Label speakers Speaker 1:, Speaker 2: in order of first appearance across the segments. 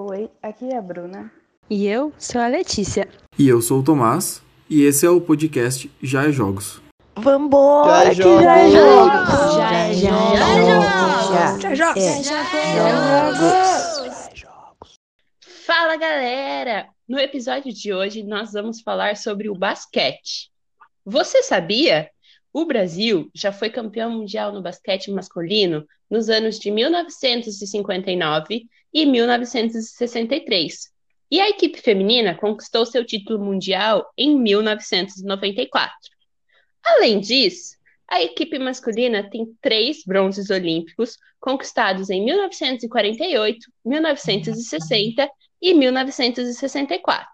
Speaker 1: Oi, aqui é a Bruna.
Speaker 2: E eu sou a Letícia.
Speaker 3: E eu sou o Tomás. E esse é o podcast Já é Jogos.
Speaker 1: Vambora,
Speaker 4: Já é
Speaker 1: já é
Speaker 2: jogos.
Speaker 1: jogos!
Speaker 2: Já é
Speaker 1: jogos!
Speaker 2: jogos.
Speaker 1: Já é jogos!
Speaker 5: Fala galera! No episódio de hoje nós vamos falar sobre o basquete. Você sabia? O Brasil já foi campeão mundial no basquete masculino nos anos de 1959 e 1963. E a equipe feminina conquistou seu título mundial em 1994. Além disso, a equipe masculina tem três bronzes olímpicos conquistados em 1948, 1960 e 1964,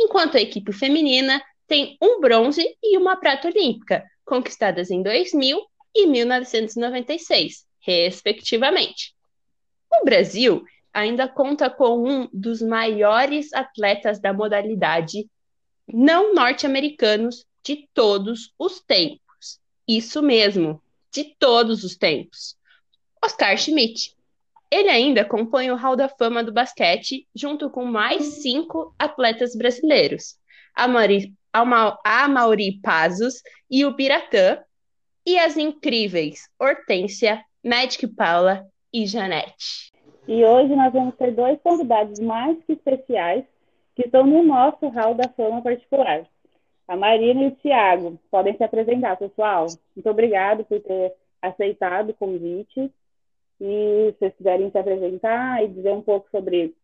Speaker 5: enquanto a equipe feminina tem um bronze e uma prata olímpica, conquistadas em 2000 e 1996, respectivamente. O Brasil ainda conta com um dos maiores atletas da modalidade não norte-americanos de todos os tempos. Isso mesmo, de todos os tempos. Oscar Schmidt. Ele ainda compõe o Hall da Fama do basquete, junto com mais cinco atletas brasileiros: a Mauri, Pazos e o Biratã, e as incríveis Hortência, Magic Paula e Janete.
Speaker 6: E hoje nós vamos ter dois convidados mais que especiais que estão no nosso hall da fama particular. A Marina e o Tiago. Podem se apresentar, pessoal. Muito obrigado por ter aceitado o convite. E se vocês quiserem se apresentar e dizer um pouco sobre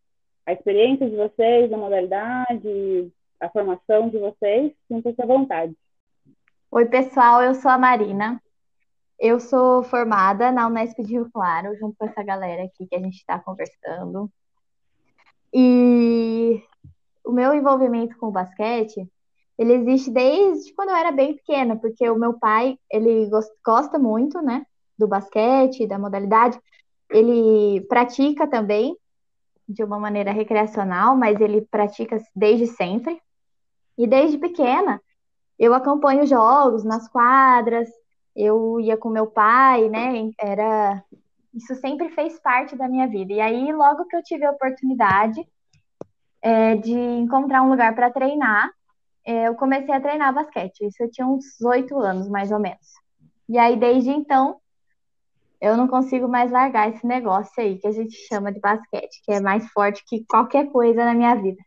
Speaker 6: a experiência de vocês na modalidade, a formação de vocês, sintam-se à vontade.
Speaker 7: Oi, pessoal, eu sou a Marina. Eu sou formada na Unesp de Rio Claro, junto com essa galera aqui que a gente está conversando. E o meu envolvimento com o basquete, ele existe desde quando eu era bem pequena, porque o meu pai, ele gos- gosta muito, né, do basquete, da modalidade. Ele pratica também, de uma maneira recreacional, mas ele pratica desde sempre. E desde pequena, eu acompanho jogos nas quadras, eu ia com meu pai, né? Era isso sempre fez parte da minha vida. E aí, logo que eu tive a oportunidade é, de encontrar um lugar para treinar, é, eu comecei a treinar basquete. Isso eu tinha uns oito anos, mais ou menos. E aí, desde então, eu não consigo mais largar esse negócio aí que a gente chama de basquete, que é mais forte que qualquer coisa na minha vida.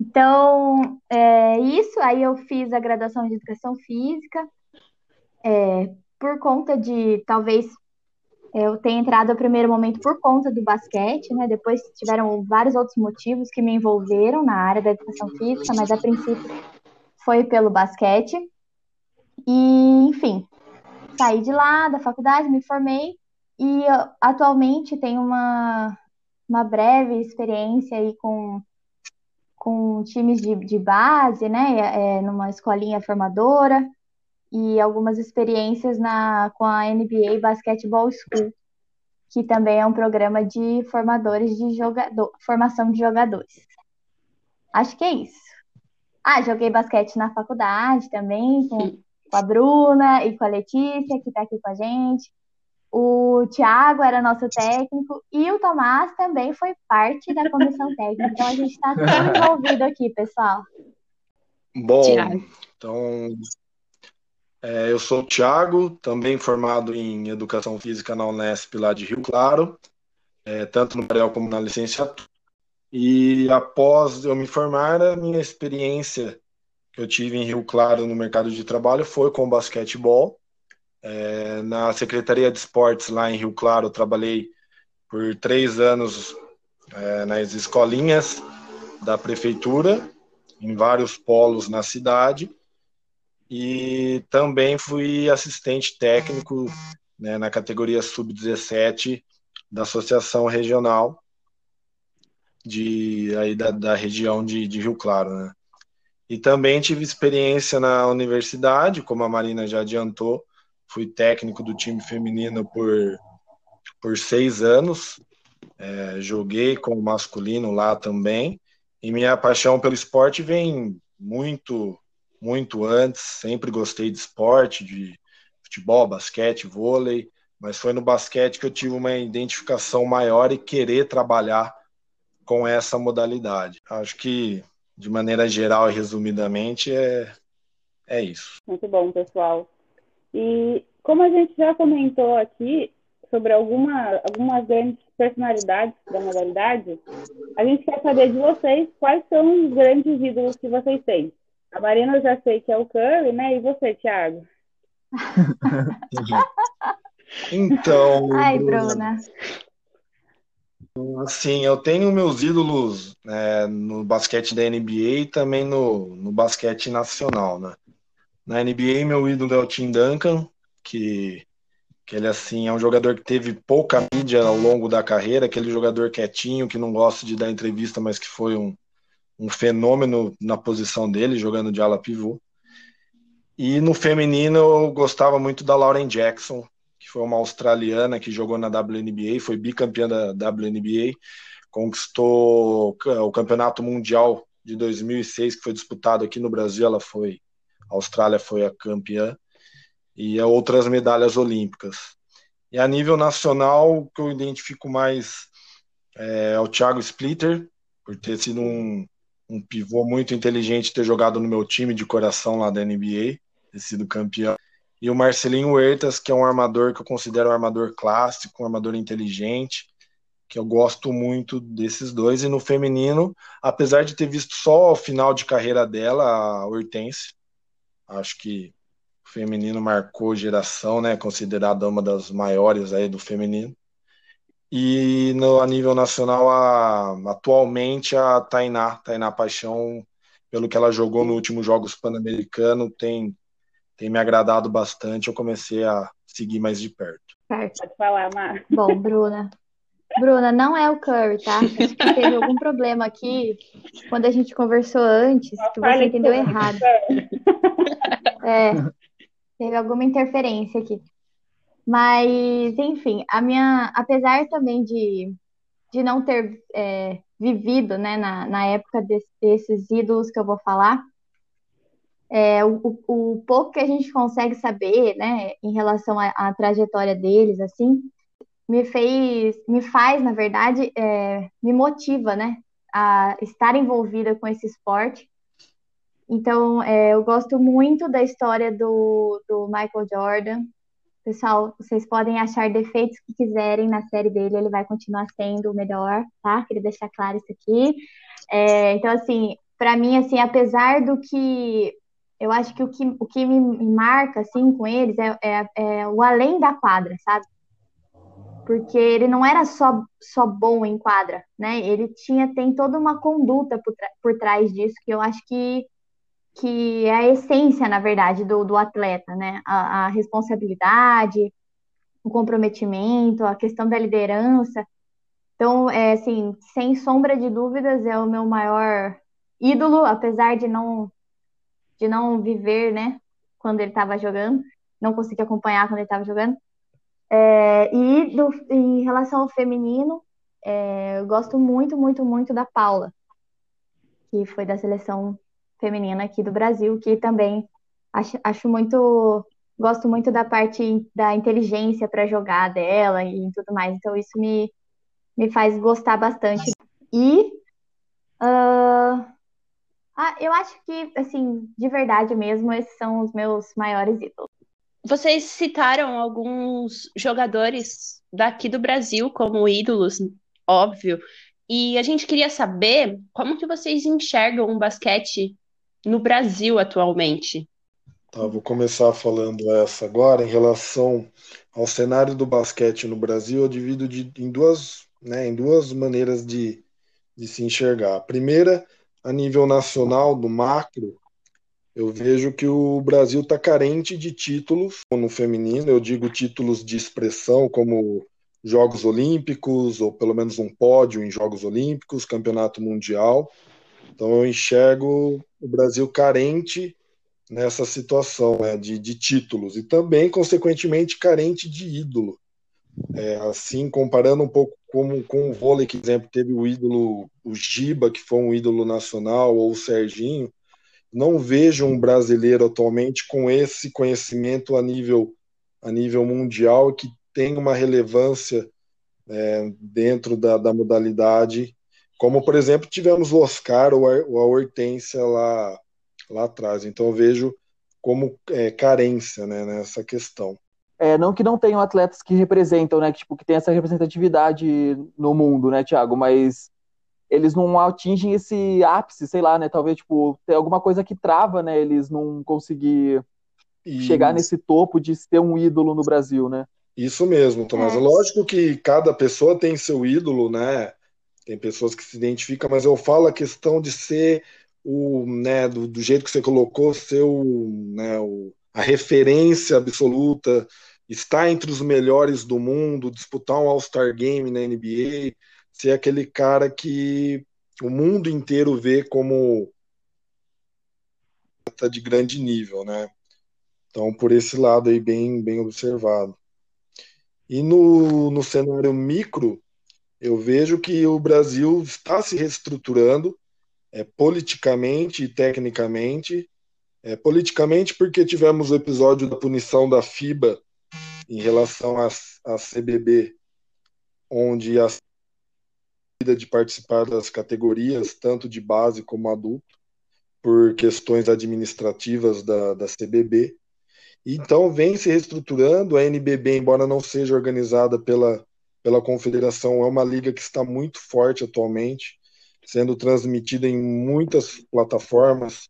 Speaker 7: Então, é isso. Aí eu fiz a graduação de educação física, é, por conta de talvez é, eu tenha entrado no primeiro momento por conta do basquete, né? Depois tiveram vários outros motivos que me envolveram na área da educação física, mas a princípio foi pelo basquete. E, enfim, saí de lá da faculdade, me formei e atualmente tenho uma, uma breve experiência aí com com times de, de base, né, é, numa escolinha formadora e algumas experiências na, com a NBA Basketball School, que também é um programa de formadores de jogador, formação de jogadores. Acho que é isso. Ah, joguei basquete na faculdade também, com, com a Bruna e com a Letícia, que está aqui com a gente. O Thiago era nosso técnico e o Tomás também foi parte da comissão técnica. Então a gente está todo envolvido aqui, pessoal.
Speaker 4: Bom,
Speaker 5: Thiago.
Speaker 4: então é, eu sou o Thiago, também formado em Educação Física na Unesp lá de Rio Claro, é, tanto no Parel como na licenciatura. E após eu me formar, a minha experiência que eu tive em Rio Claro no mercado de trabalho foi com basquetebol. É, na Secretaria de Esportes lá em Rio Claro, trabalhei por três anos é, nas escolinhas da prefeitura, em vários polos na cidade, e também fui assistente técnico né, na categoria sub-17 da Associação Regional de, aí da, da região de, de Rio Claro. Né? E também tive experiência na universidade, como a Marina já adiantou, fui técnico do time feminino por, por seis anos, é, joguei com o masculino lá também, e minha paixão pelo esporte vem muito, muito antes, sempre gostei de esporte, de futebol, basquete, vôlei, mas foi no basquete que eu tive uma identificação maior e querer trabalhar com essa modalidade. Acho que, de maneira geral e resumidamente, é, é isso.
Speaker 6: Muito bom, pessoal. E como a gente já comentou aqui sobre alguma, algumas grandes personalidades da modalidade, a gente quer saber de vocês quais são os grandes ídolos que vocês têm. A Marina eu já sei que é o Curry, né? E você, Thiago?
Speaker 4: então.
Speaker 7: Ai, Bruna.
Speaker 4: Assim, eu tenho meus ídolos né, no basquete da NBA e também no, no basquete nacional, né? Na NBA, meu ídolo é o Tim Duncan, que, que ele assim é um jogador que teve pouca mídia ao longo da carreira, aquele jogador quietinho que não gosta de dar entrevista, mas que foi um, um fenômeno na posição dele, jogando de ala pivô. E no feminino eu gostava muito da Lauren Jackson, que foi uma australiana que jogou na WNBA, foi bicampeã da WNBA, conquistou o campeonato mundial de 2006 que foi disputado aqui no Brasil, ela foi a Austrália foi a campeã e outras medalhas olímpicas. E a nível nacional, o que eu identifico mais é, é o Thiago Splitter, por ter sido um, um pivô muito inteligente, ter jogado no meu time de coração lá da NBA, ter sido campeão. E o Marcelinho Huertas, que é um armador que eu considero um armador clássico, um armador inteligente, que eu gosto muito desses dois. E no feminino, apesar de ter visto só o final de carreira dela, a Hortense, acho que o feminino marcou geração, né? Considerada uma das maiores aí do feminino. E no, a nível nacional, a, atualmente a Tainá, Tainá Paixão, pelo que ela jogou no último Jogos Pan-Americano, tem, tem me agradado bastante. Eu comecei a seguir mais de perto.
Speaker 6: Certo. Pode falar, Mar.
Speaker 7: Bom, Bruna. Bruna, não é o Curry, tá? Acho que teve algum problema aqui quando a gente conversou antes, que você entendeu errado. É, teve alguma interferência aqui. Mas, enfim, a minha, apesar também de, de não ter é, vivido né, na, na época desses ídolos que eu vou falar, é, o, o, pouco que a gente consegue saber né, em relação à, à trajetória deles, assim, me fez, me faz, na verdade, é, me motiva, né, a estar envolvida com esse esporte então, é, eu gosto muito da história do, do Michael Jordan. Pessoal, vocês podem achar defeitos que quiserem na série dele, ele vai continuar sendo o melhor, tá? Queria deixar claro isso aqui. É, então, assim, para mim, assim, apesar do que eu acho que o que, o que me marca, assim, com eles é, é, é o além da quadra, sabe? Porque ele não era só, só bom em quadra, né? Ele tinha, tem toda uma conduta por, por trás disso que eu acho que que é a essência, na verdade, do, do atleta, né? A, a, responsabilidade, o comprometimento, a questão da liderança. Então, é assim, sem sombra de dúvidas, é o meu maior ídolo, apesar de não de não viver, né, quando ele estava jogando, não consegui acompanhar quando ele estava jogando. É, e do, em relação ao feminino, é, eu gosto muito, muito, muito da Paula, que foi da seleção feminina aqui do Brasil, que também acho, acho muito. Gosto muito da parte da inteligência para jogar dela e tudo mais. Então, isso me, me faz gostar bastante. E. Uh, ah, eu acho que, assim, de verdade mesmo, esses são os meus maiores ídolos.
Speaker 5: Vocês citaram alguns jogadores daqui do Brasil como ídolos, óbvio. E a gente queria saber como que vocês enxergam o basquete no Brasil atualmente?
Speaker 4: Tá, vou começar falando essa agora em relação ao cenário do basquete no Brasil. Eu divido de, em duas, né, em duas maneiras de, de se enxergar. A primeira, a nível nacional, do macro, eu vejo que o Brasil está carente de títulos no feminino. Eu digo títulos de expressão, como Jogos Olímpicos, ou pelo menos um pódio em Jogos Olímpicos, Campeonato Mundial. Então eu enxergo o Brasil carente nessa situação né, de, de, títulos e também, consequentemente, carente de ídolo. É, assim, comparando um pouco com, com o vôlei, que, por exemplo, teve o ídolo, o Giba, que foi um ídolo nacional, ou o Serginho, não vejo um brasileiro atualmente com esse conhecimento a nível, a nível mundial que tem uma relevância é, dentro da, da modalidade Como, por exemplo, tivemos o Oscar ou a, ou a Hortência lá, lá atrás. Então eu vejo como é, carência né, nessa questão.
Speaker 8: É, não que não tenham atletas que representam, né? Que, tipo, que tem essa representatividade no mundo, né, Thiago? Mas eles não atingem esse ápice, sei lá, né? Talvez, tipo, tem alguma coisa que trava, né? Eles não conseguir
Speaker 4: E-
Speaker 8: chegar nesse topo de ser um ídolo no Brasil, né?
Speaker 4: Isso mesmo, Tomás.
Speaker 7: É.
Speaker 4: Lógico que cada pessoa tem seu ídolo, né? Tem pessoas que se identificam, mas eu falo a questão de ser o, né, do, do jeito que você colocou, ser o, né, o- a referência absoluta, estar entre os melhores do mundo, disputar um All-Star Game na NBA, ser aquele cara que o mundo inteiro vê como atleta de grande nível, né? Então, por esse lado aí, bem, bem observado. E no, no cenário micro, eu vejo que o Brasil está se reestruturando é, politicamente e tecnicamente. É, politicamente, porque tivemos o episódio da punição da FIBA em relação à CBB, onde a de participar das categorias, tanto de base como adulto, por questões administrativas da, da CBB. Então, vem se reestruturando. A NBB, embora não seja organizada pela, pela confederação, é uma liga que está muito forte atualmente, sendo transmitida em muitas plataformas,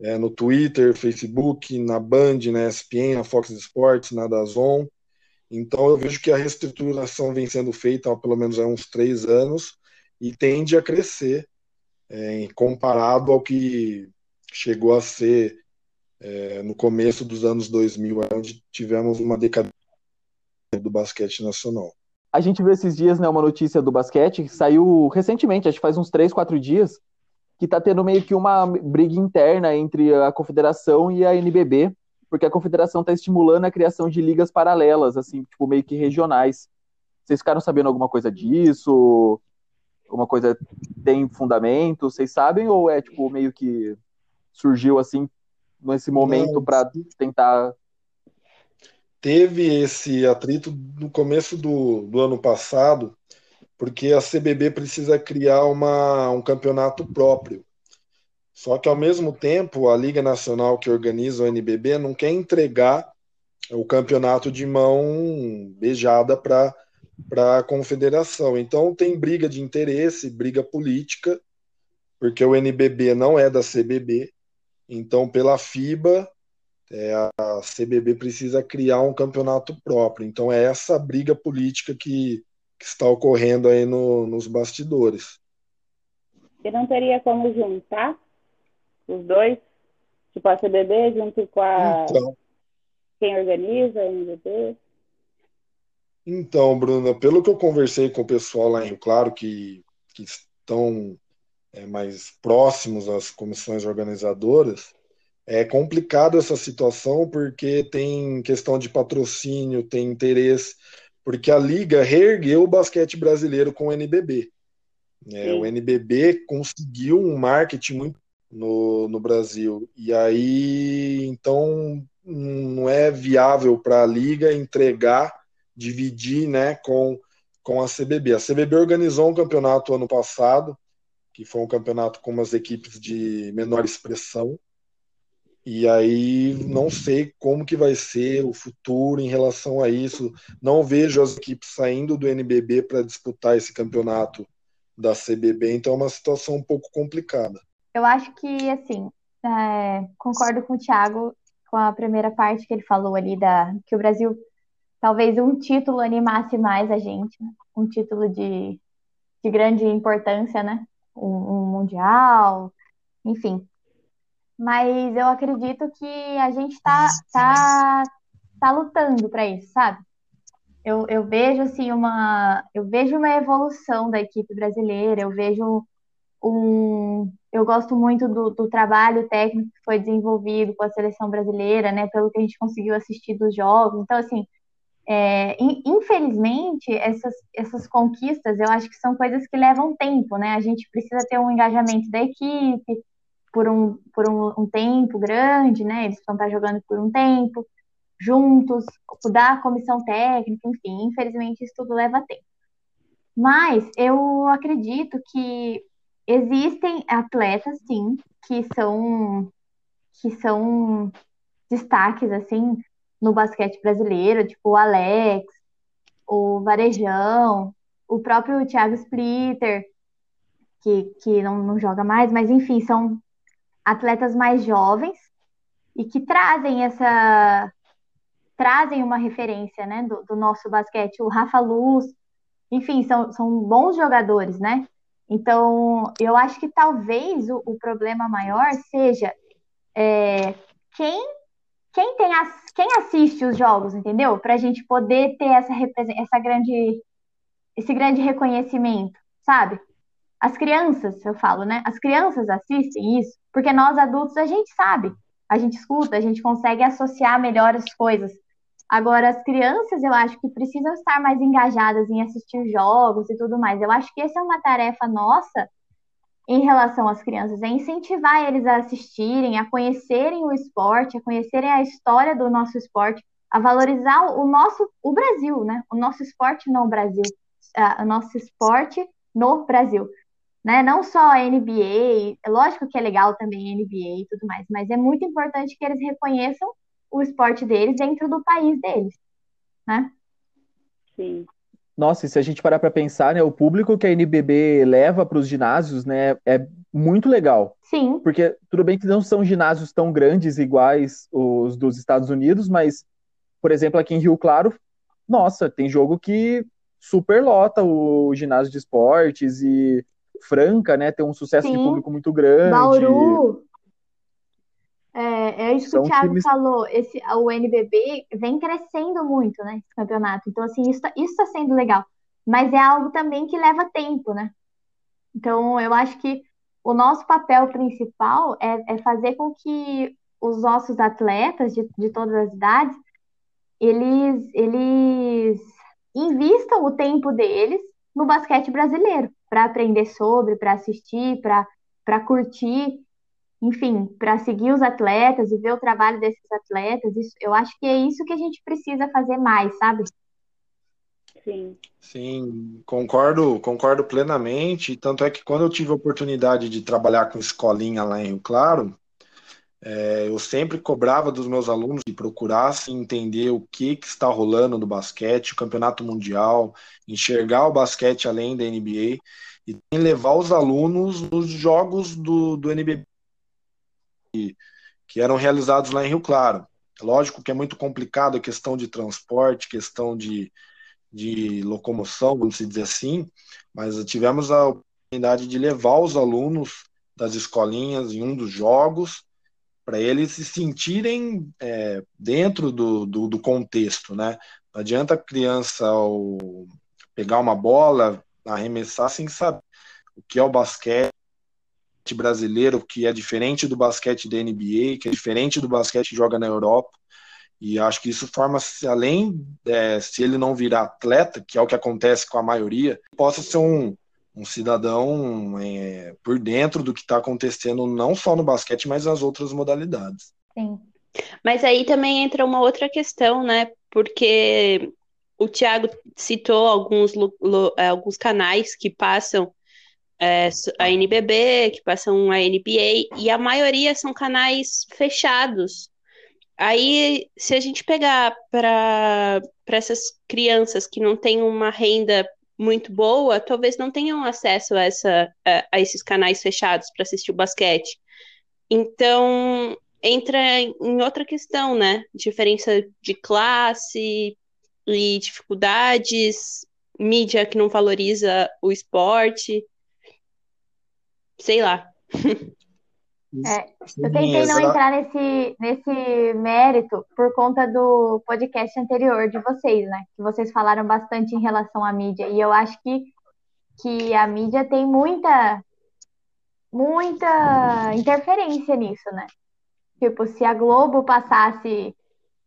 Speaker 4: é, no Twitter, Facebook, na Band, na ESPN, na Fox Sports, na DAZN. Então, eu vejo que a reestruturação vem sendo feita há pelo menos há uns três anos e tende a crescer é, comparado ao que chegou a ser é, no começo dos anos 2000, onde tivemos uma decadência do basquete nacional.
Speaker 8: A gente viu esses dias, né, uma notícia do basquete que saiu recentemente, acho que faz uns três, quatro dias, que tá tendo meio que uma briga interna entre a confederação e a NBB, porque a confederação tá estimulando a criação de ligas paralelas, assim, tipo, meio que regionais. Vocês ficaram sabendo alguma coisa disso? Alguma coisa tem fundamento? Vocês sabem? Ou é, tipo, meio que surgiu, assim, nesse momento para tentar
Speaker 4: teve esse atrito no começo do, do ano passado, porque a CBB precisa criar uma, um campeonato próprio. Só que, ao mesmo tempo, a Liga Nacional que organiza o NBB não quer entregar o campeonato de mão beijada para a confederação. Então, tem briga de interesse, briga política, porque o NBB não é da CBB. Então, pela FIBA, é, a CBB precisa criar um campeonato próprio. Então é essa briga política que, que está ocorrendo aí no, nos bastidores.
Speaker 6: E não teria como juntar os dois? Tipo, a CBB junto com a
Speaker 4: Então,
Speaker 6: quem organiza, a NBB?
Speaker 4: então, Bruna, pelo que eu conversei com o pessoal lá em Rio Claro, que, que estão é, mais próximos às comissões organizadoras, é complicado essa situação porque tem questão de patrocínio, tem interesse, porque a liga reergueu o basquete brasileiro com o NBB. É,
Speaker 6: Sim.
Speaker 4: o NBB conseguiu um marketing muito no, no Brasil. E aí, então, não é viável para a liga entregar, dividir né, com, com a CBB. A CBB organizou um campeonato ano passado, que foi um campeonato com umas equipes de menor expressão. E aí não sei como que vai ser o futuro em relação a isso. Não vejo as equipes saindo do NBB para disputar esse campeonato da CBB, então é uma situação um pouco complicada.
Speaker 7: Eu acho que, assim, é, concordo com o Thiago com a primeira parte que ele falou ali da que o Brasil talvez um título animasse mais a gente, um título de, de grande importância, né? Um, um mundial, enfim. Mas eu acredito que a gente tá, tá, tá lutando para isso, sabe? Eu, eu vejo assim uma eu vejo uma evolução da equipe brasileira, eu vejo um eu gosto muito do, do trabalho técnico que foi desenvolvido com a seleção brasileira, né? Pelo que a gente conseguiu assistir dos jogos. Então, assim, é, in- infelizmente, essas, essas conquistas eu acho que são coisas que levam tempo, né? A gente precisa ter um engajamento da equipe por um, por um, um tempo grande, né? Eles vão estar jogando por um tempo, juntos, da comissão técnica, enfim, infelizmente isso tudo leva tempo. Mas eu acredito que existem atletas, sim, que são que são destaques assim no basquete brasileiro, tipo o Alex, o Varejão, o próprio Thiago Splitter, que, que não, não joga mais, mas enfim, são atletas mais jovens e que trazem essa trazem uma referência né, do, do nosso basquete, o Rafa Luz, enfim, são, são bons jogadores, né? Então, eu acho que talvez o, o problema maior seja é, quem quem tem as, quem assiste os jogos, entendeu? Para a gente poder ter essa, essa grande esse grande reconhecimento, sabe? As crianças, eu falo, né? As crianças assistem isso porque nós adultos a gente sabe, a gente escuta, a gente consegue associar melhor as coisas. Agora, as crianças, eu acho que precisam estar mais engajadas em assistir jogos e tudo mais. Eu acho que essa é uma tarefa nossa em relação às crianças, é incentivar eles a assistirem, a conhecerem o esporte, a conhecerem a história do nosso esporte, a valorizar o nosso, o Brasil, né? O nosso esporte no Brasil, o nosso esporte no Brasil, né? Não só a NBA, é lógico que é legal também a NBA e tudo mais, mas é muito importante que eles reconheçam o esporte deles dentro do país deles, né?
Speaker 6: Sim.
Speaker 8: Nossa, e se a gente parar para pensar, né, o público que a NBB leva para os ginásios, né, é muito legal.
Speaker 7: Sim.
Speaker 8: Porque tudo bem que não são ginásios tão grandes iguais os dos Estados Unidos, mas, por exemplo, aqui em Rio Claro, nossa, tem jogo que superlota o ginásio de esportes e Franca, né, tem um sucesso
Speaker 7: Sim.
Speaker 8: de público muito grande.
Speaker 7: Bauru. É, é isso que
Speaker 8: São
Speaker 7: o Thiago
Speaker 8: times-
Speaker 7: falou. Esse, o NBB vem crescendo muito, né? Esse campeonato. Então, assim, isso, isso tá sendo legal. Mas é algo também que leva tempo, né? Então, eu acho que o nosso papel principal é, é fazer com que os nossos atletas de, de todas as idades, eles, eles invistam o tempo deles no basquete brasileiro, para aprender sobre, para assistir, para para curtir, enfim, para seguir os atletas e ver o trabalho desses atletas. Isso, eu acho que é isso que a gente precisa fazer mais, sabe?
Speaker 6: Sim.
Speaker 4: Sim, concordo, concordo plenamente. Tanto é que quando eu tive a oportunidade de trabalhar com escolinha lá em Rio Claro, é, eu sempre cobrava dos meus alunos que procurassem entender o que, que está rolando no basquete, o campeonato mundial, enxergar o basquete além da NBA e levar os alunos nos jogos do, do NBB que, que eram realizados lá em Rio Claro. Lógico que é muito complicado a questão de transporte, questão de, de locomoção, vamos dizer assim, mas tivemos a oportunidade de levar os alunos das escolinhas em um dos jogos para eles se sentirem é, dentro do, do, do, contexto, né? Não adianta a criança pegar uma bola, arremessar sem saber o que é o basquete brasileiro, que é diferente do basquete da NBA, que é diferente do basquete que joga na Europa. E acho que isso forma, além, é, se ele não virar atleta, que é o que acontece com a maioria, possa ser um, um cidadão é, por dentro do que está acontecendo, não só no basquete, mas nas outras modalidades.
Speaker 7: Sim.
Speaker 5: Mas aí também entra uma outra questão, né? Porque o Thiago citou alguns, alguns canais que passam é, a NBB, que passam a NBA, e a maioria são canais fechados. Aí, se a gente pegar para essas crianças que não têm uma renda muito boa, talvez não tenham acesso a, essa, a, a esses canais fechados para assistir o basquete. Então, entra em outra questão, né? Diferença de classe e dificuldades, mídia que não valoriza o esporte. Sei lá.
Speaker 7: É, eu tentei não entrar nesse, nesse mérito por conta do podcast anterior de vocês, né? Que vocês falaram bastante em relação à mídia. E eu acho que, que a mídia tem muita, muita interferência nisso, né? Tipo, se a Globo passasse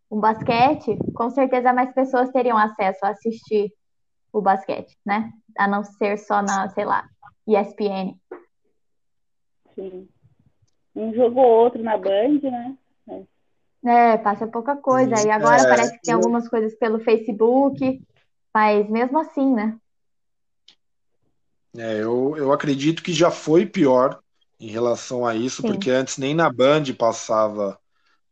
Speaker 7: um basquete, com certeza mais pessoas teriam acesso a assistir o basquete, né? A não ser só na, sei lá, ESPN.
Speaker 6: Sim um jogo ou outro na Band, né?
Speaker 7: É, passa pouca coisa. E agora
Speaker 4: É,
Speaker 7: parece que tem algumas coisas pelo Facebook, mas mesmo assim, né?
Speaker 4: É, eu, eu acredito que já foi pior em relação a isso,
Speaker 7: Sim.
Speaker 4: porque antes nem na Band passava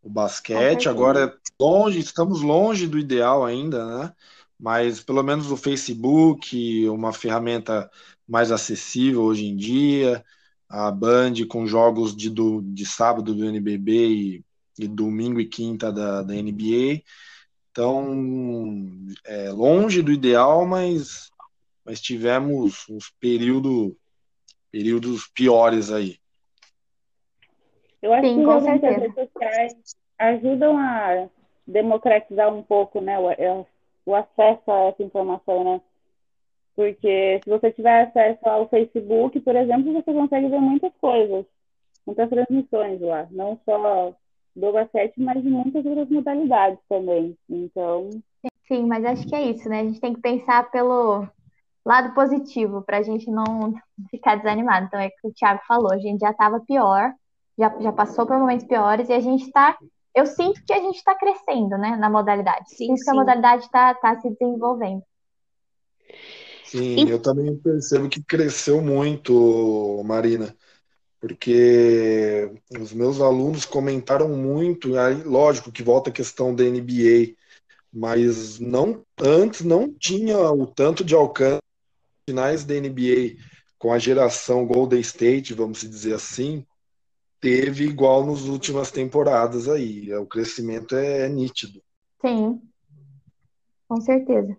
Speaker 4: o basquete, agora é longe, estamos longe do ideal ainda, né? Mas pelo menos o Facebook, uma ferramenta mais acessível hoje em dia, a Band com jogos de, do, de sábado do NBB e, e domingo e quinta da, da NBA. Então, é longe do ideal, mas, mas tivemos uns período, períodos piores aí.
Speaker 6: Eu acho
Speaker 7: Sim,
Speaker 6: que
Speaker 7: com
Speaker 6: as redes sociais ajudam a democratizar um pouco, né, o, é, o acesso a essa informação, né? Porque se você tiver acesso ao Facebook, por exemplo, você consegue ver muitas coisas, muitas transmissões lá, não só do basquete, mas de muitas outras modalidades também. Então,
Speaker 7: Sim, mas acho que é isso, né? A gente tem que pensar pelo lado positivo para a gente não ficar desanimado. Então é o que o Thiago falou, a gente já estava pior, já, já passou por momentos piores e a gente está. Eu sinto que a gente está crescendo, né, na modalidade.
Speaker 5: Sim,
Speaker 7: Sinto que a
Speaker 5: sim.
Speaker 7: modalidade está tá se desenvolvendo.
Speaker 4: Sim,
Speaker 5: Em-
Speaker 4: eu também percebo que cresceu muito, Marina, porque os meus alunos comentaram muito, aí, lógico que volta a questão da NBA, mas não antes não tinha o tanto de alcance finais da NBA com a geração Golden State, vamos dizer assim, teve igual nas últimas temporadas aí. O crescimento é nítido.
Speaker 7: Sim, com certeza.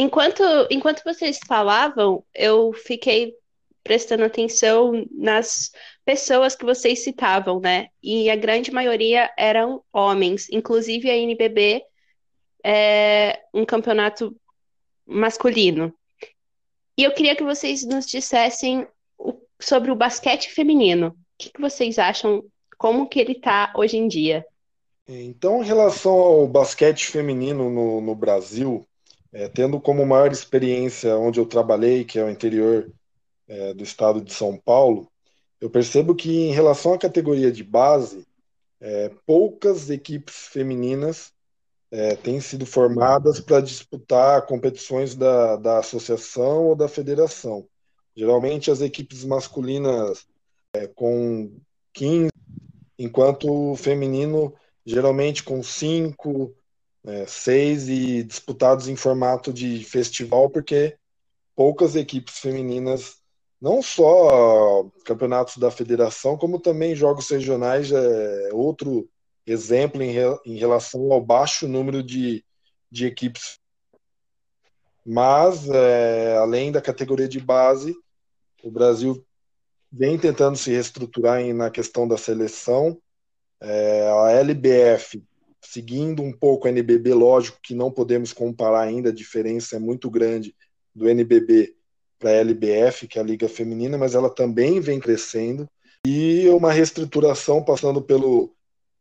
Speaker 5: Enquanto, enquanto vocês falavam, eu fiquei prestando atenção nas pessoas que vocês citavam, né? E a grande maioria eram homens, inclusive a NBB é um campeonato masculino. E eu queria que vocês nos dissessem sobre o basquete feminino. O que vocês acham? Como que ele tá hoje em dia?
Speaker 4: Então, em relação ao basquete feminino no, no Brasil, é, tendo como maior experiência onde eu trabalhei, que é o interior é, do estado de São Paulo, eu percebo que em relação à categoria de base, é, poucas equipes femininas é, têm sido formadas para disputar competições da, da associação ou da federação. Geralmente as equipes masculinas é, com 15, enquanto o feminino geralmente com 5, né, seis e disputados em formato de festival, porque poucas equipes femininas, não só campeonatos da federação, como também jogos regionais, é outro exemplo em, re, em relação ao baixo número de, de equipes. Mas, é, além da categoria de base, o Brasil vem tentando se reestruturar em, na questão da seleção. É, a LBF seguindo um pouco a NBB, lógico que não podemos comparar ainda, a diferença é muito grande do NBB para a LBF, que é a Liga Feminina, mas ela também vem crescendo. E uma reestruturação passando pelo,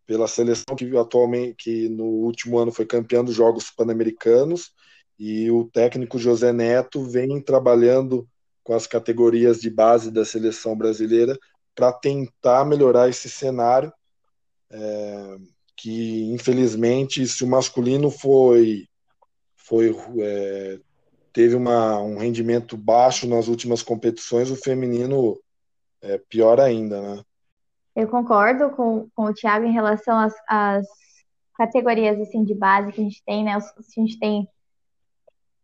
Speaker 4: pela seleção que atualmente, que no último ano foi campeã dos Jogos Pan-Americanos, e o técnico José Neto vem trabalhando com as categorias de base da seleção brasileira para tentar melhorar esse cenário é, que infelizmente se o masculino foi foi é, teve uma, um rendimento baixo nas últimas competições, o feminino é pior ainda, né?
Speaker 7: Eu concordo com, com o Thiago em relação às, às categorias assim, de base que a gente tem, né? A gente tem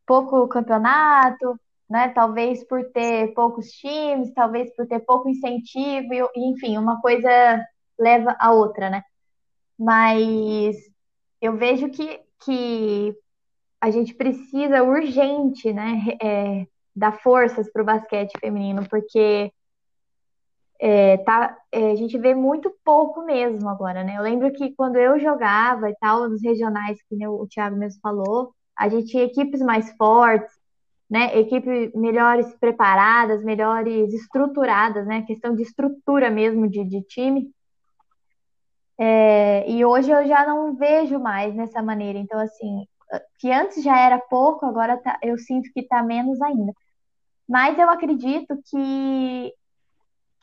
Speaker 7: pouco campeonato, né? Talvez por ter poucos times, talvez por ter pouco incentivo, e, enfim, uma coisa leva a outra, né? Mas eu vejo que, que a gente precisa urgente, né? é, dar forças para o basquete feminino, porque é, tá, é, a gente vê muito pouco mesmo agora, né? Eu lembro que quando eu jogava e tal, nos regionais, que o Thiago mesmo falou, a gente tinha equipes mais fortes, né? Equipes melhores preparadas, melhores estruturadas, né? Questão de estrutura mesmo de, de time. É, e hoje eu já não vejo mais nessa maneira. Então, assim, que antes já era pouco, agora tá- eu sinto que está menos ainda. Mas eu acredito que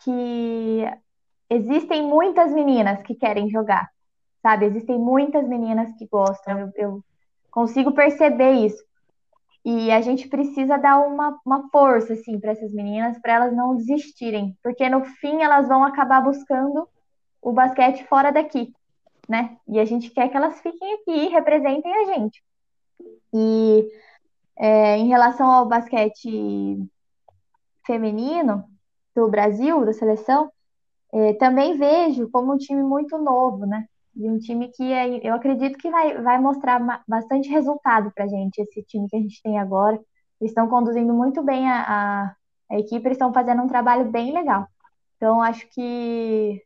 Speaker 7: que existem muitas meninas que querem jogar, sabe? Existem muitas meninas que gostam, eu, eu consigo perceber isso. E a gente precisa dar uma, uma força, assim, para essas meninas, para elas não desistirem, porque no fim elas vão acabar buscando o basquete fora daqui, né? E a gente quer que elas fiquem aqui e representem a gente. E é, em relação ao basquete feminino do Brasil, da seleção, é, também vejo como um time muito novo, né? E um time que é, eu acredito que vai, vai mostrar bastante resultado para a gente, esse time que a gente tem agora. Eles estão conduzindo muito bem a, a, a equipe, eles estão fazendo um trabalho bem legal. Então, acho que,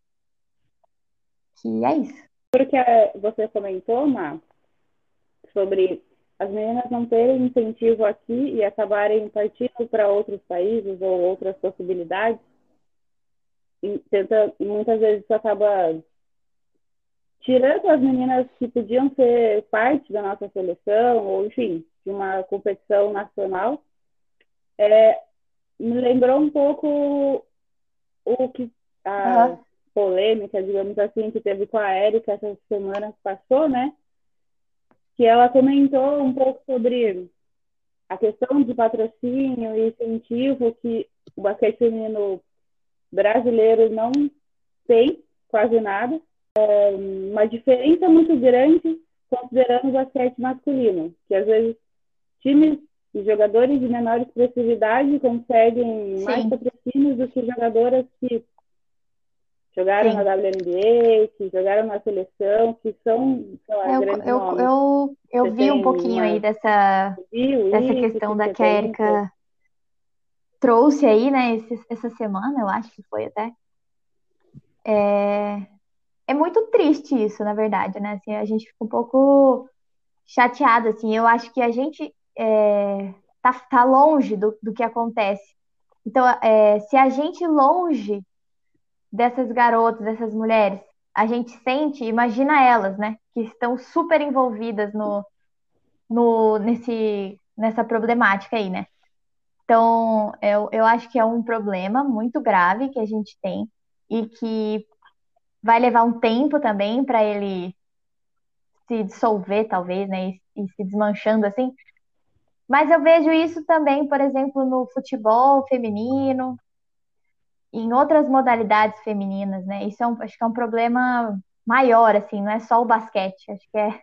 Speaker 7: que é isso.
Speaker 6: Porque você comentou, Má, sobre as meninas não terem incentivo aqui e acabarem partindo para outros países ou outras possibilidades, e tenta, muitas vezes isso acaba tirando as meninas que podiam ser parte da nossa seleção, ou enfim, de uma competição nacional, é, me lembrou um pouco o que a uhum. Polêmica, digamos assim, que teve com a Érica essa semana que passou, né? Que ela comentou um pouco sobre a questão de patrocínio e incentivo que o basquete feminino brasileiro não tem quase nada é, uma diferença muito grande considerando o basquete masculino, que às vezes times e jogadores de menor expressividade conseguem Sim. mais patrocínios do que jogadoras que jogaram Sim. na WNBA, que jogaram na seleção, que são, sei lá,
Speaker 7: eu,
Speaker 6: grandes
Speaker 7: eu,
Speaker 6: nomes.
Speaker 7: Eu, eu vi um pouquinho aí dessa, dessa isso, questão da que a Erika trouxe aí, né, esse, essa semana, eu acho que foi até. É, é muito triste isso, na verdade, né? Assim, a gente fica um pouco chateado, assim. Eu acho que a gente é, tá, tá longe do, do que acontece. Então, é, se a gente longe dessas garotas, dessas mulheres, a gente sente, imagina elas, né? Que estão super envolvidas no, no, nesse, nessa problemática aí, né? Então, eu, eu acho que é um problema muito grave que a gente tem e que vai levar um tempo também para ele se dissolver, talvez, né? E, e, se desmanchando assim. Mas eu vejo isso também, por exemplo, no futebol feminino, em outras modalidades femininas, né? Isso é um, acho que é um problema maior, assim, não é só o basquete. Acho que é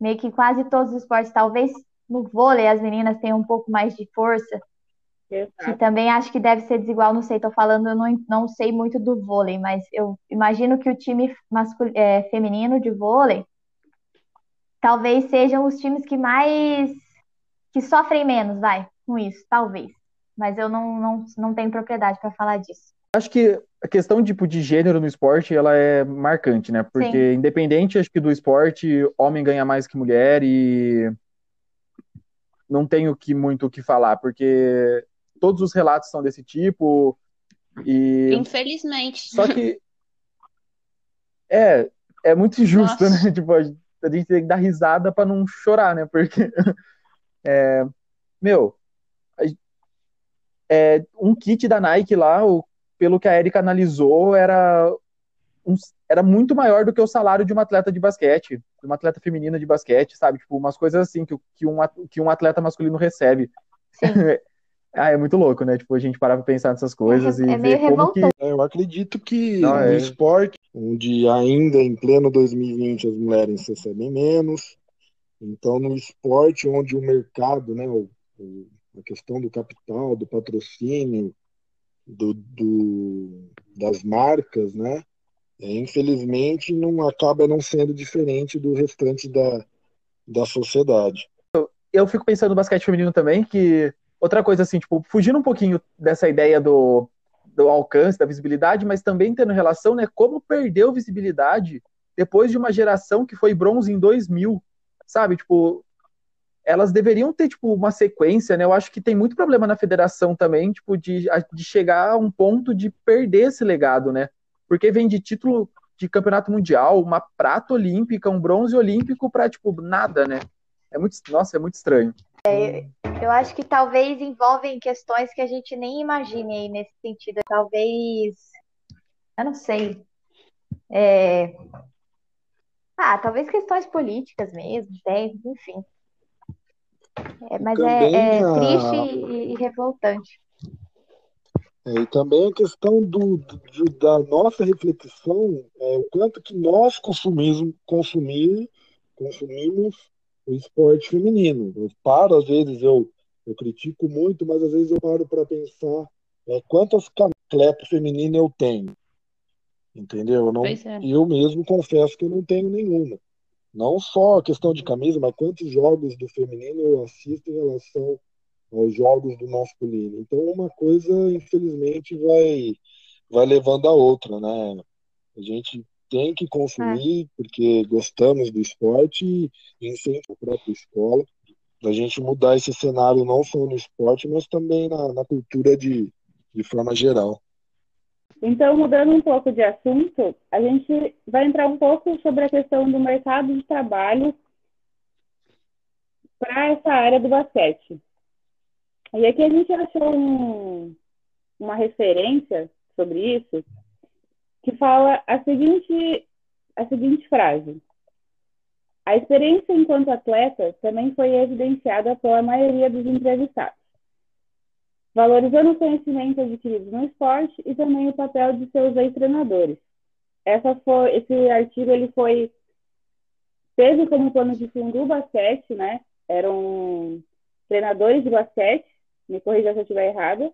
Speaker 7: meio que quase todos os esportes. Talvez no vôlei as meninas tenham um pouco mais de força, Exato. Que também acho que deve ser desigual, não sei, estou falando, eu não, não sei muito do vôlei, mas eu imagino que o time mascul... É, feminino de vôlei talvez sejam os times que mais que sofrem menos, vai, com isso, talvez. Mas eu não, não, não tenho propriedade para falar disso.
Speaker 8: Acho que a questão tipo, de gênero no esporte, ela é marcante, né? Porque Sim. independente, acho que do esporte, homem ganha mais que mulher e não tenho que muito o que falar, porque todos os relatos são desse tipo. E...
Speaker 5: Infelizmente.
Speaker 8: Só que. É, é muito injusto, Nossa. né? Tipo, a gente tem que dar risada para não chorar, né? Porque. É, meu. É, um kit da Nike lá, o, pelo que a Erika analisou, era, um, era muito maior do que o salário de uma atleta de basquete, de uma atleta feminina de basquete, sabe? Tipo, umas coisas assim que, que, um, que um atleta masculino recebe. Ah, é muito louco, né? Tipo, a gente parar pra pensar nessas coisas é, e é ver como que...
Speaker 4: É, eu acredito que Não, no é... esporte, onde ainda em pleno 2020 as mulheres recebem menos, então no esporte onde o mercado, né, o, o, a questão do capital, do patrocínio, do, do das marcas, né, é, infelizmente não acaba não sendo diferente do restante da, da sociedade.
Speaker 8: Eu, fico pensando no basquete feminino também, que Outra coisa, assim, tipo, fugindo um pouquinho dessa ideia do, do alcance, da visibilidade, mas também tendo relação, né, como perdeu visibilidade depois de uma geração que foi bronze em 2000, sabe? Tipo, elas deveriam ter, tipo, uma sequência, né? Eu acho que tem muito problema na federação também, tipo, de, de chegar a um ponto de perder esse legado, né? Porque vem de título de campeonato mundial, uma prata olímpica, um bronze olímpico para tipo, nada, né? É muito, nossa, é muito estranho.
Speaker 7: É, eu acho que talvez envolvem questões que a gente nem imagine aí nesse sentido. Talvez, eu não sei. É... Ah, talvez questões políticas mesmo, enfim. É, mas
Speaker 4: também
Speaker 7: é, é
Speaker 4: a-
Speaker 7: triste e, e revoltante.
Speaker 4: É, e também a questão do, do- da nossa reflexão, é, o quanto que nós consumimos, consumir, consumimos o esporte feminino. Eu paro, às vezes, eu, eu critico muito, mas às vezes eu paro para pensar é, quantas atletas femininas eu tenho. Entendeu? Eu, não,
Speaker 5: é.
Speaker 4: eu mesmo confesso que eu não tenho nenhuma. Não só a questão de camisa, mas quantos jogos do feminino eu assisto em relação aos jogos do masculino. Então, uma coisa, infelizmente, vai, vai levando a outra, né? A gente tem que consumir porque gostamos do esporte e incentivar a própria escola, da gente mudar esse cenário não só no esporte, mas também na, na cultura de, de forma geral.
Speaker 6: Então, mudando um pouco de assunto, a gente vai entrar um pouco sobre a questão do mercado de trabalho para essa área do basquete. E aqui a gente achou um- uma referência sobre isso que fala a seguinte, a seguinte frase. A experiência enquanto atleta também foi evidenciada pela maioria dos entrevistados valorizando o conhecimento adquirido no esporte e também o papel de seus ex-treinadores. Esse artigo ele foi teve como plano de fundo o basquete, né? Eram treinadores de basquete, me corrija se eu estiver errada.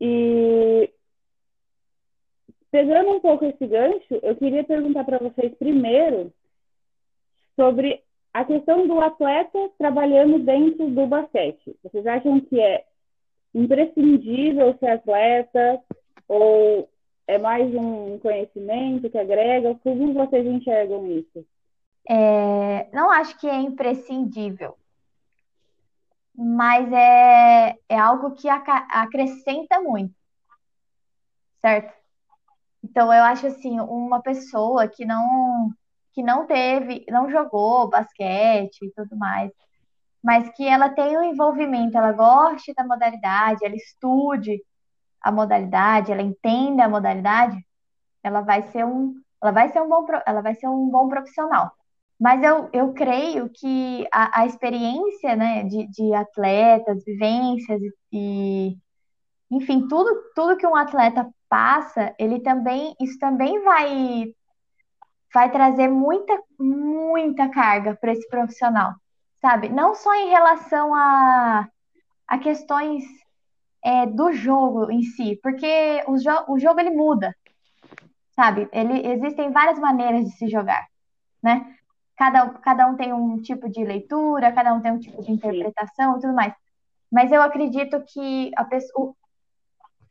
Speaker 6: E pegando um pouco esse gancho, eu queria perguntar para vocês primeiro sobre a questão do atleta trabalhando dentro do basquete. Vocês acham que é imprescindível ser atleta ou é mais um conhecimento que agrega? Como vocês enxergam isso?
Speaker 7: É, não acho que é imprescindível, mas é, é algo que acrescenta muito, certo? Então eu acho assim, uma pessoa que não que não teve, não jogou basquete e tudo mais, mas que ela tenha um envolvimento, ela goste da modalidade, ela estude a modalidade, ela entenda a modalidade, ela vai ser um, ela vai ser um bom, ela vai ser um bom profissional. Mas eu, eu creio que a, a experiência, né, de, de atletas, vivências e, enfim, tudo, tudo que um atleta passa, ele também, isso também vai, vai trazer muita, muita carga para esse profissional, sabe? Não só em relação a, a questões é, do jogo em si, porque o, jo o jogo ele muda, sabe? Ele, existem várias maneiras de se jogar, né? Cada, cada um tem um tipo de leitura, cada um tem um tipo de interpretação e tudo mais. Mas eu acredito que a pessoa.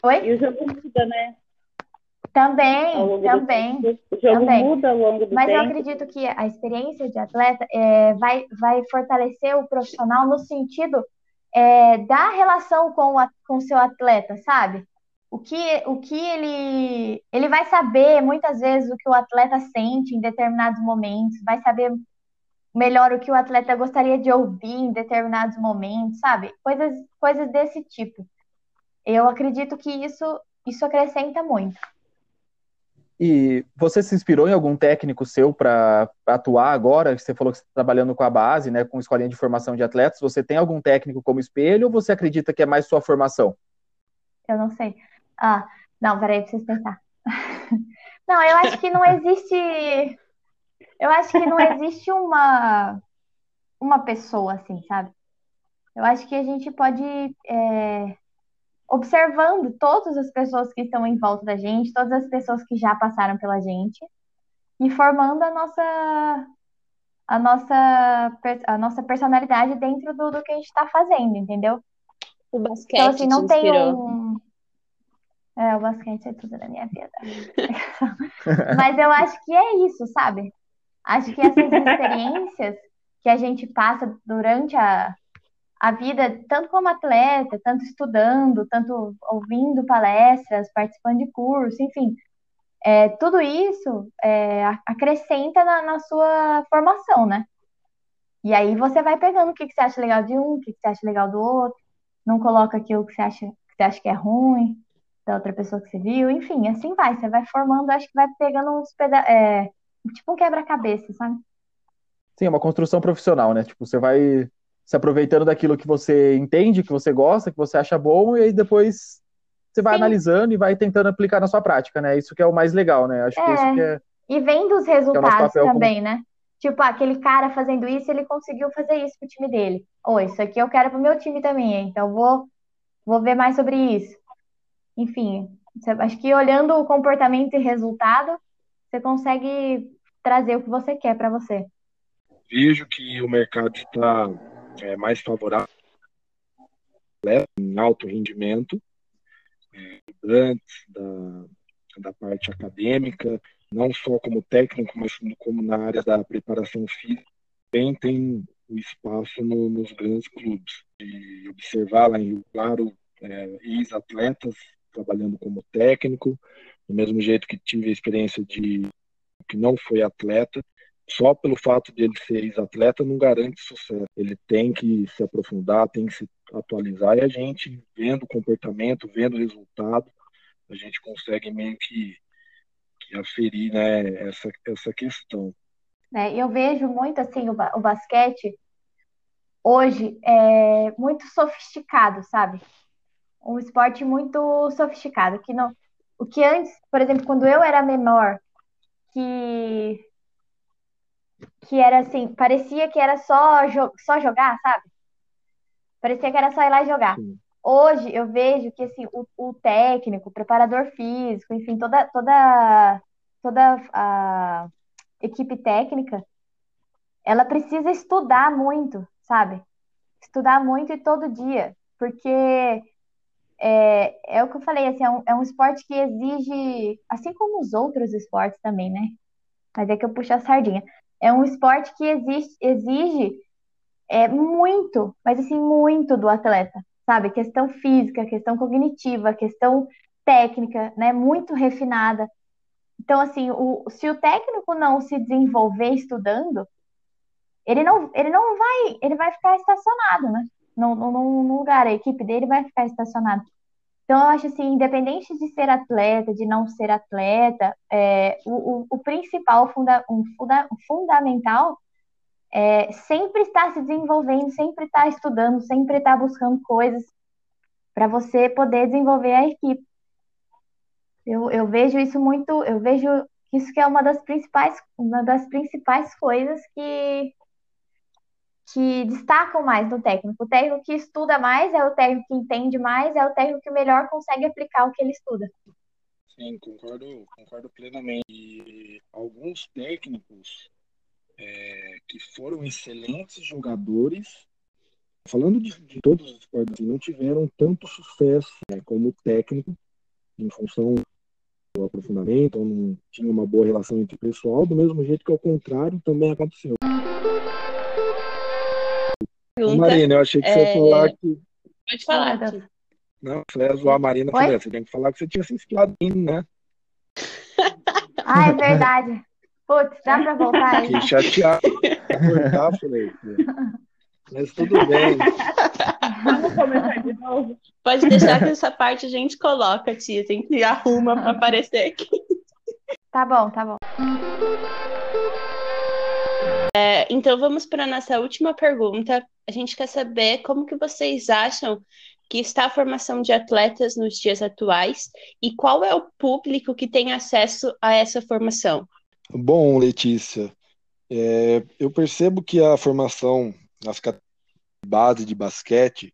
Speaker 7: Oi?
Speaker 6: E o jogo muda, né?
Speaker 7: Também,
Speaker 6: do
Speaker 7: também.
Speaker 6: O jogo
Speaker 7: também.
Speaker 6: muda ao longo do
Speaker 7: Mas eu
Speaker 6: tempo.
Speaker 7: acredito que a experiência de atleta é, vai, vai fortalecer o profissional no sentido é, da relação com o, com seu atleta, sabe? O que, o que ele, ele vai saber muitas vezes o que o atleta sente em determinados momentos, vai saber melhor o que o atleta gostaria de ouvir em determinados momentos, sabe? Coisas, coisas desse tipo. Eu acredito que isso, isso acrescenta muito.
Speaker 8: E você se inspirou em algum técnico seu para atuar agora? Você falou que está trabalhando com a base, né, com escolinha de formação de atletas. Você tem algum técnico como espelho ou você acredita que é mais sua formação?
Speaker 7: Eu não sei. Ah, não, peraí, preciso pensar. Não, eu acho que não existe. Eu acho que não existe uma uma pessoa assim, sabe? Eu acho que a gente pode é, observando todas as pessoas que estão em volta da gente, todas as pessoas que já passaram pela gente e formando a nossa a nossa a nossa personalidade dentro do, do que a gente está fazendo, entendeu?
Speaker 5: O basquete
Speaker 7: Então, assim, não
Speaker 5: te
Speaker 7: tem
Speaker 5: inspirou.
Speaker 7: um. É, o basquete é tudo na minha vida. Mas eu acho que é isso, sabe? Acho que essas experiências que a gente passa durante a, a vida, tanto como atleta, tanto estudando, tanto ouvindo palestras, participando de curso, enfim, é, tudo isso é, acrescenta na, na sua formação, né? E aí você vai pegando o que, que você acha legal de um, o que, que você acha legal do outro, não coloca aquilo que você acha, que você acha que é ruim da outra pessoa que você viu, enfim, assim vai, você vai formando, acho que vai pegando uns peda é, tipo um quebra-cabeça, sabe?
Speaker 8: Sim, é uma construção profissional, né? Tipo, você vai se aproveitando daquilo que você entende, que você gosta, que você acha bom, e aí depois você vai
Speaker 7: Sim.
Speaker 8: analisando e vai tentando aplicar na sua prática, né? Isso que é o mais legal, né? Acho que
Speaker 7: É.
Speaker 8: isso que é.
Speaker 7: E vendo os
Speaker 8: nosso
Speaker 7: resultados
Speaker 8: como-
Speaker 7: também, né? Tipo, aquele cara fazendo isso, ele conseguiu fazer isso pro time dele. Ou isso aqui eu quero pro meu time também, então vou, vou ver mais sobre isso. Enfim, você- acho que olhando o comportamento e resultado, você consegue trazer o que você quer pra você.
Speaker 4: Vejo que o mercado está é, mais favorável em alto rendimento, é, estudantes da, da parte acadêmica, não só como técnico, mas como na área da preparação física, também tem o espaço no- nos grandes clubes. E observar lá em Rio Claro é, ex-atletas trabalhando como técnico, do mesmo jeito que tive a experiência de que não foi atleta, só pelo fato de ele ser ex-atleta não garante sucesso. Ele tem que se aprofundar, tem que se atualizar e a gente, vendo o comportamento, vendo o resultado, a gente consegue meio que, que aferir né, essa, essa questão.
Speaker 7: E eu vejo muito assim o, o basquete hoje é muito sofisticado, sabe? Um esporte muito sofisticado, que não, o que antes, por exemplo, quando eu era menor, que que era assim, parecia que era só jo- só jogar, sabe? Parecia que era só ir lá e jogar.
Speaker 4: Sim.
Speaker 7: Hoje eu vejo que assim, o, o técnico, o preparador físico, enfim, toda toda toda a equipe técnica, ela precisa estudar muito, sabe? Estudar muito e todo dia, porque é, é o que eu falei, assim, é um, é um esporte que exige, assim como os outros esportes também, né? Mas é que eu puxo a sardinha. É um esporte que exige, exige é, muito, mas assim, muito do atleta, sabe? Questão física, questão cognitiva, questão técnica, né? Muito refinada. Então, assim, o, se o técnico não se desenvolver estudando, ele não, ele não vai, ele vai ficar estacionado, né? No lugar, a equipe dele vai ficar estacionada. Então, eu acho assim, independente de ser atleta, de não ser atleta, é, o, o, o principal, funda, um funda, fundamental, é sempre estar se desenvolvendo, sempre estar estudando, sempre estar buscando coisas para você poder desenvolver a equipe. Eu, eu vejo isso muito, eu vejo isso que é uma das principais, uma das principais coisas que, que destacam mais no técnico. O técnico que estuda mais é o técnico que entende mais, é o técnico que melhor consegue aplicar o que ele estuda.
Speaker 4: Sim, concordo, concordo plenamente. E alguns técnicos é, que foram excelentes jogadores, falando de, de todos os esportes, assim, não tiveram tanto sucesso né, como técnico, em função do aprofundamento, ou não tinha uma boa relação entre o pessoal, do mesmo jeito que ao contrário também aconteceu.
Speaker 5: Pergunta,
Speaker 4: Marina, eu achei que você ia
Speaker 5: é,
Speaker 4: falar que.
Speaker 5: Pode falar. Tia.
Speaker 4: Não, você ia zoar a Marina, falei, você tem que falar que você tinha se inspirado em mim, né?
Speaker 7: Ah, é verdade. Putz, dá pra voltar aí?
Speaker 4: Fiquei chateado. Cortar, falei. Mas tudo bem.
Speaker 6: Vamos começar de novo.
Speaker 5: Pode deixar que essa parte a gente coloca, tia. Tem que arruma para aparecer aqui.
Speaker 7: Tá bom, tá bom.
Speaker 5: É, então vamos para a nossa última pergunta. A gente quer saber como que vocês acham que está a formação de atletas nos dias atuais e qual é o público que tem acesso a essa formação.
Speaker 4: Bom, Letícia, é, eu percebo que a formação nas base de basquete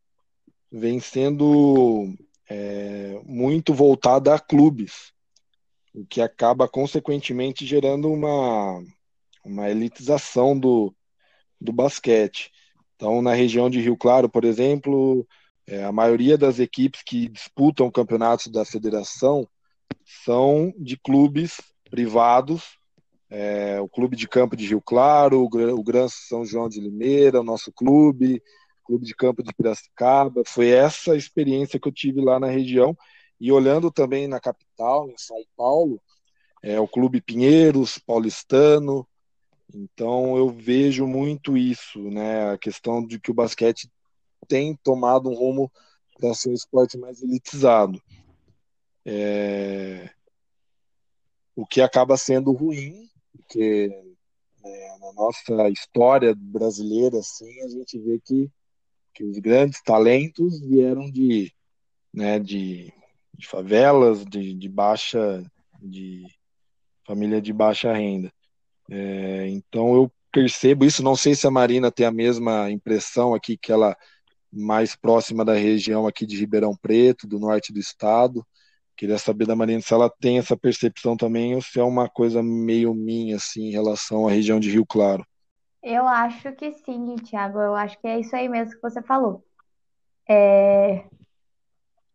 Speaker 4: vem sendo é, muito voltada a clubes, o que acaba consequentemente gerando uma, uma elitização do, do basquete. Então, na região de Rio Claro, por exemplo, é, a maioria das equipes que disputam campeonatos da federação são de clubes privados é, o Clube de Campo de Rio Claro, o, o Gran São João de Limeira, o nosso clube, Clube de Campo de Piracicaba. Foi essa experiência que eu tive lá na região. E olhando também na capital, em São Paulo, é, o Clube Pinheiros, paulistano. Então eu vejo muito isso, né? A questão de que o basquete tem tomado um rumo para ser um esporte mais elitizado. É, o que acaba sendo ruim, porque né, na nossa história brasileira, assim, a gente vê que que os grandes talentos vieram de, né, de, de favelas, de, de baixa, de família de baixa renda. É, então eu percebo isso, não sei se a Marina tem a mesma impressão aqui, que ela mais próxima da região aqui de Ribeirão Preto, do norte do estado. Queria saber da Marina se ela tem essa percepção também ou se é uma coisa meio minha, assim, em relação à região de Rio Claro.
Speaker 7: Eu acho que sim, Thiago. Eu acho que é isso aí mesmo que você falou. É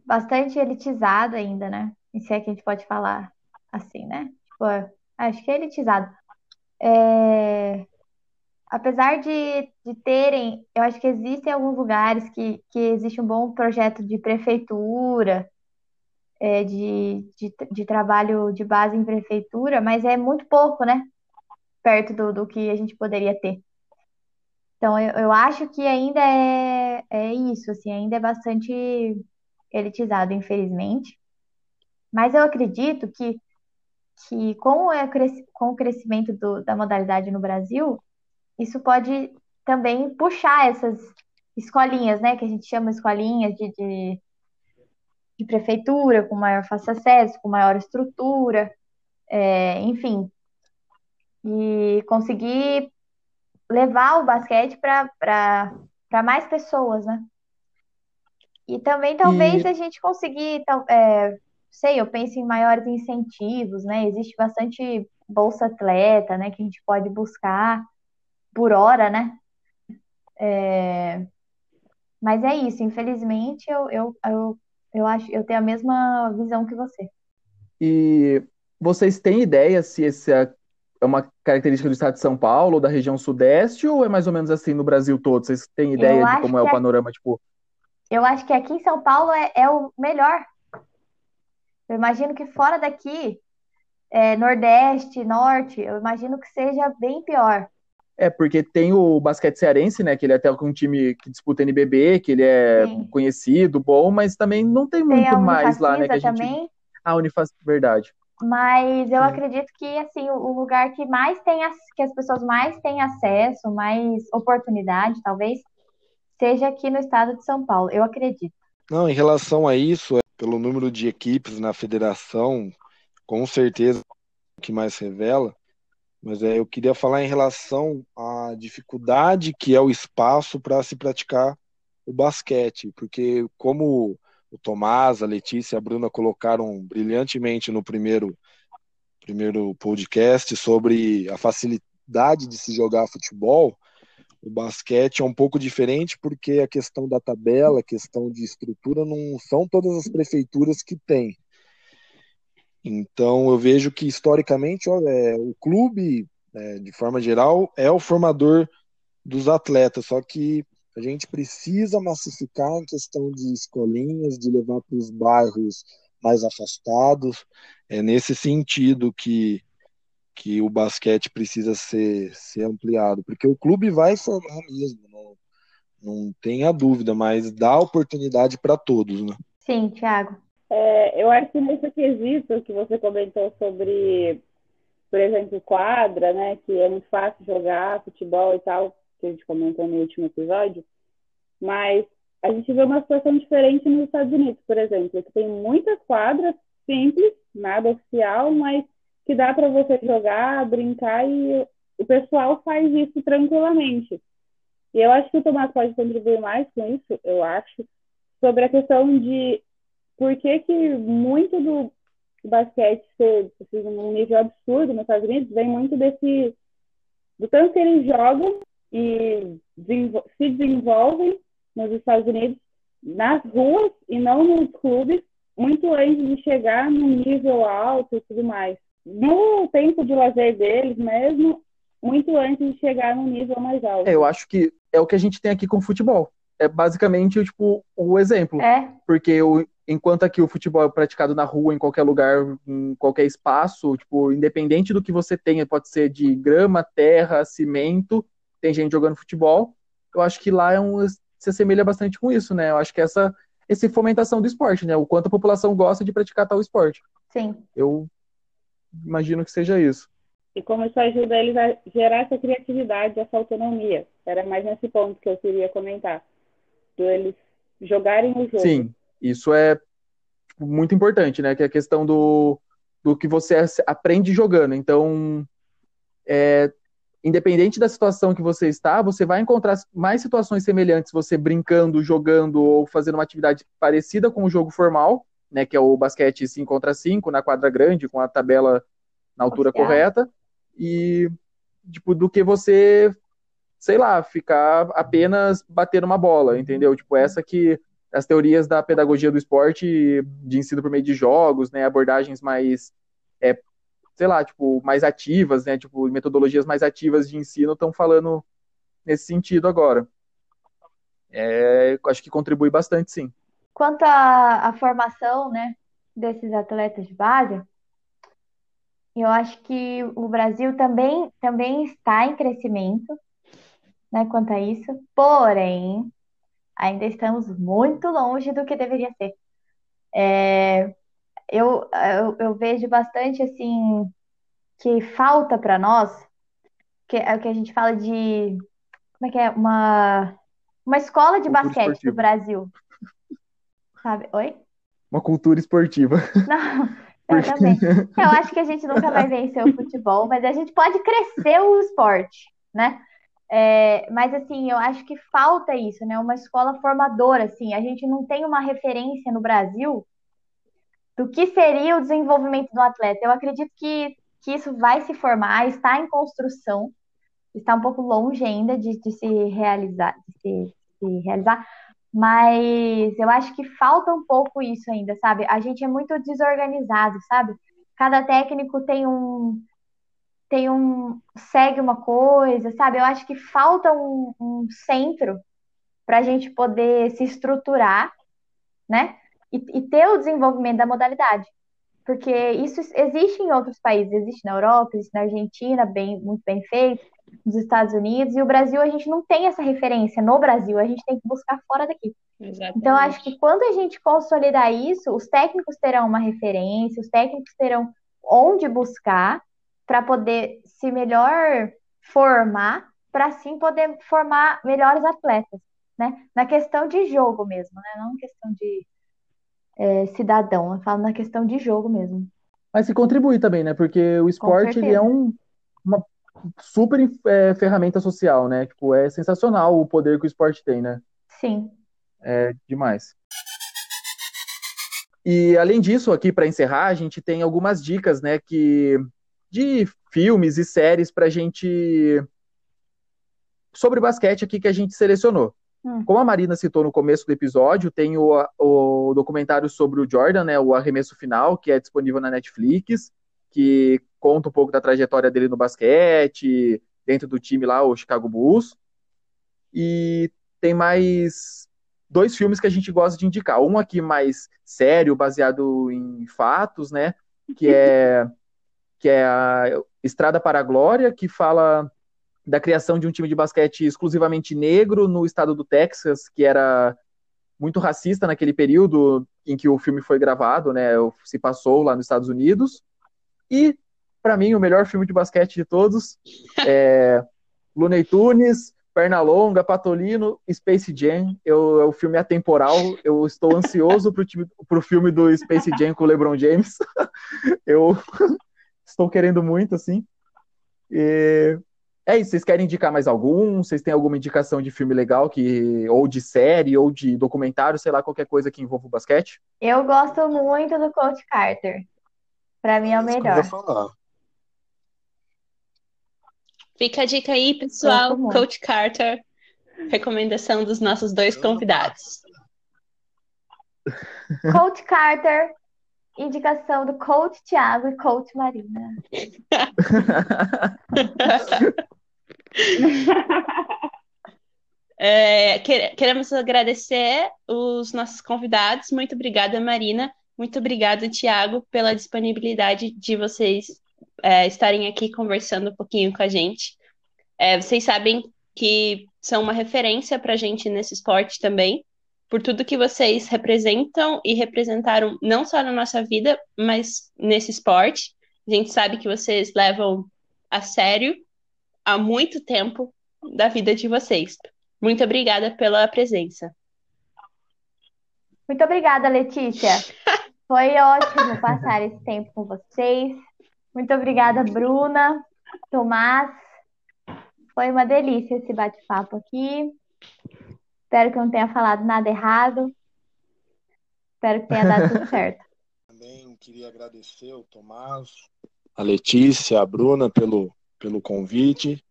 Speaker 7: bastante elitizado ainda, né? E se é que a gente pode falar assim, né? Tipo, é, acho que é elitizado. É... Apesar de, de terem, eu acho que existem alguns lugares que, que existe um bom projeto de prefeitura, é, de, de, de trabalho de base em prefeitura, mas é muito pouco, né? Perto do, do que a gente poderia ter. Então, eu, eu acho que ainda é, é isso, assim, ainda é bastante elitizado, infelizmente. Mas eu acredito que, que com, o, com o crescimento do, da modalidade no Brasil, isso pode também puxar essas escolinhas, né? Que a gente chama escolinhas de, de, de prefeitura, com maior fácil acesso, com maior estrutura, é, enfim. E conseguir levar o basquete para mais pessoas, né? E também talvez
Speaker 8: E-
Speaker 7: a gente conseguir, é, sei, eu penso em maiores incentivos, né? Existe bastante bolsa atleta, né, que a gente pode buscar por hora, né? É, Mas é isso, infelizmente eu, eu, eu, eu acho, eu tenho a mesma visão que você.
Speaker 8: E vocês têm ideia se esse é é uma característica do estado de São Paulo, ou da região sudeste, ou é mais ou menos assim no Brasil todo? Vocês têm ideia de como é o
Speaker 7: é-
Speaker 8: panorama, tipo,
Speaker 7: Eu acho que aqui em São Paulo é, é o melhor. Eu imagino que fora daqui, é, Nordeste, Norte, eu imagino que seja bem pior.
Speaker 8: É, porque tem o basquete cearense, né? Que ele é até com um time que disputa NBB, que ele é
Speaker 7: Sim.
Speaker 8: conhecido, bom, mas também não tem
Speaker 7: Tem
Speaker 8: muito
Speaker 7: a
Speaker 8: mais lá, né? Que a gente.
Speaker 7: também,
Speaker 8: Ah, Unifaz, verdade.
Speaker 7: mas eu
Speaker 8: Sim.
Speaker 7: acredito que assim, o o lugar que mais tem, ac- que as pessoas mais têm acesso, mais oportunidade, talvez, seja aqui no estado de São Paulo. Eu acredito.
Speaker 4: Não, em relação a isso, pelo número de equipes na federação, com certeza o que mais revela, mas é, eu queria falar em relação à dificuldade que é o espaço para se praticar o basquete, porque como o Tomás, a Letícia e a Bruna colocaram brilhantemente no primeiro, primeiro podcast sobre a facilidade de se jogar futebol, o basquete é um pouco diferente porque a questão da tabela, a questão de estrutura, não são todas as prefeituras que têm. Então eu vejo que historicamente ó, é, o clube, é, de forma geral, é o formador dos atletas, só que a gente precisa massificar em questão de escolinhas, de levar para os bairros mais afastados. É nesse sentido que que o basquete precisa ser, ser ampliado, porque o clube vai formar mesmo, não, não tenha dúvida, mas dá oportunidade para todos, né?
Speaker 7: Sim, Thiago.
Speaker 6: É, eu acho que nesse quesito que você comentou sobre, por exemplo, quadra, né, que é muito fácil jogar futebol e tal, que a gente comentou no último episódio, mas a gente vê uma situação diferente nos Estados Unidos, por exemplo, que tem muitas quadras simples, nada oficial, mas que dá para você jogar, brincar e o pessoal faz isso tranquilamente. E eu acho que o Tomás pode contribuir mais com isso, eu acho, sobre a questão de por que, que muito do basquete ser assim, num nível absurdo nos Estados Unidos vem muito desse do tanto que eles jogam e se desenvolvem nos Estados Unidos nas ruas e não nos clubes muito antes de chegar num nível alto e tudo mais no tempo de lazer deles mesmo muito antes de chegar no nível mais alto
Speaker 8: É, eu acho que é o que a gente tem aqui com o futebol. É basicamente tipo o exemplo.
Speaker 7: É,
Speaker 8: Porque o, enquanto aqui o futebol é praticado na rua, em qualquer lugar, em qualquer espaço, tipo, independente do que você tenha, pode ser de grama, terra, cimento, tem gente jogando futebol. Eu acho que lá é um, se assemelha bastante com isso, né? Eu acho que essa, essa fomentação do esporte, né? O quanto a população gosta de praticar tal esporte.
Speaker 7: sim.
Speaker 8: Eu imagino que seja isso.
Speaker 6: e como isso ajuda eles a gerar essa criatividade, essa autonomia. Era mais nesse ponto que eu queria comentar. eles jogarem o jogo.
Speaker 8: Sim, isso é muito importante, né? Que é a questão do, do que você aprende jogando. Então, é, independente da situação que você está, você vai encontrar mais situações semelhantes, você brincando, jogando ou fazendo uma atividade parecida com o jogo formal, né, que é o basquete 5 contra 5 na quadra grande, com a tabela na altura correta, e tipo, do que você, sei lá, ficar apenas batendo uma bola, entendeu? Tipo, essa que as teorias da pedagogia do esporte, de ensino por meio de jogos, né, abordagens mais é, sei lá, tipo, mais ativas, né, tipo, metodologias mais ativas de ensino estão falando nesse sentido agora. É, acho que contribui bastante, sim.
Speaker 7: Quanto à, à formação, né, desses atletas de base, eu acho que o Brasil também, também está em crescimento, né, quanto a isso. Porém, ainda estamos muito longe do que deveria ser. É, eu, eu, eu vejo bastante, assim, que falta para nós, que é o que a gente fala de, como é que é, uma, uma escola de basquete do. Brasil. Sabe? Oi?
Speaker 8: Uma cultura esportiva.
Speaker 7: Não, eu também. Eu acho que a gente nunca vai vencer o futebol, mas a gente pode crescer o esporte, né? É, mas assim, eu acho que falta isso, né? Uma escola formadora, assim. A gente não tem uma referência no Brasil do que seria o desenvolvimento do atleta. Eu acredito que, que isso vai se formar, está em construção, está um pouco longe ainda de, de se realizar, de se, se realizar, mas eu acho que falta um pouco isso ainda, sabe? A gente é muito desorganizado, sabe? Cada técnico tem um tem um segue uma coisa, sabe? Eu acho que falta um, um centro para a gente poder se estruturar, né? E, e ter o desenvolvimento da modalidade. Porque isso existe em outros países, existe na Europa, existe na Argentina, bem, muito bem feito, nos Estados Unidos, e o Brasil a gente não tem essa referência no Brasil, a gente tem que buscar fora daqui.
Speaker 5: Exatamente.
Speaker 7: Então, acho que quando a gente consolidar isso, os técnicos terão uma referência, os técnicos terão onde buscar para poder se melhor formar, para assim poder formar melhores atletas, né? Na questão de jogo mesmo, né? Não questão de é, cidadão, eu falo na questão de jogo mesmo.
Speaker 8: Mas se contribui também, né? Porque o esporte ele é um, uma super é, ferramenta social, né? Tipo, é sensacional o poder que o esporte tem, né?
Speaker 7: Sim.
Speaker 8: É demais. E além disso, aqui para encerrar, a gente tem algumas dicas, né, que de filmes e séries pra gente sobre basquete aqui que a gente selecionou.
Speaker 7: Hum.
Speaker 8: Como a Marina citou no começo do episódio, tem o, o documentário sobre o Jordan, né, o Arremesso Final, que é disponível na Netflix, que conta um pouco da trajetória dele no basquete, dentro do time lá, o Chicago Bulls. E tem mais dois filmes que a gente gosta de indicar. Um aqui mais sério, baseado em fatos, né, que é que é a Estrada para a Glória, que fala da criação de um time de basquete exclusivamente negro no estado do Texas, que era muito racista naquele período em que o filme foi gravado, né? Se passou lá nos Estados Unidos. E, para mim, o melhor filme de basquete de todos é Looney Tunes, Pernalonga, Patolino, Space Jam. Eu, é o filme atemporal. Eu estou ansioso para o filme do Space Jam com o LeBron James. eu estou querendo muito, assim. E é isso, vocês querem indicar mais algum? Vocês têm alguma indicação de filme legal que ou de série ou de documentário, sei lá, qualquer coisa que envolva o basquete?
Speaker 7: Eu gosto muito do Coach Carter. Para mim é o
Speaker 9: eu
Speaker 7: melhor.
Speaker 9: falar.
Speaker 5: Fica a dica aí, pessoal. Coach Carter, recomendação dos nossos dois convidados.
Speaker 7: Coach Carter, indicação do Coach Thiago e Coach Marina.
Speaker 5: É, que- queremos agradecer os nossos convidados. Muito obrigada, Marina. Muito obrigada, Tiago, pela disponibilidade de vocês é, estarem aqui conversando um pouquinho com a gente. É, vocês sabem que são uma referência para a gente nesse esporte também, por tudo que vocês representam e representaram não só na nossa vida, mas nesse esporte. A gente sabe que vocês levam a sério há muito tempo da vida de vocês. Muito obrigada pela presença.
Speaker 7: Muito obrigada, Letícia. Foi ótimo passar esse tempo com vocês. Muito obrigada, Bruna, Tomás. Foi uma delícia esse bate-papo aqui. Espero que eu não tenha falado nada errado. Espero que tenha dado tudo certo.
Speaker 4: Também queria agradecer o Tomás, a Letícia, a Bruna pelo, pelo convite,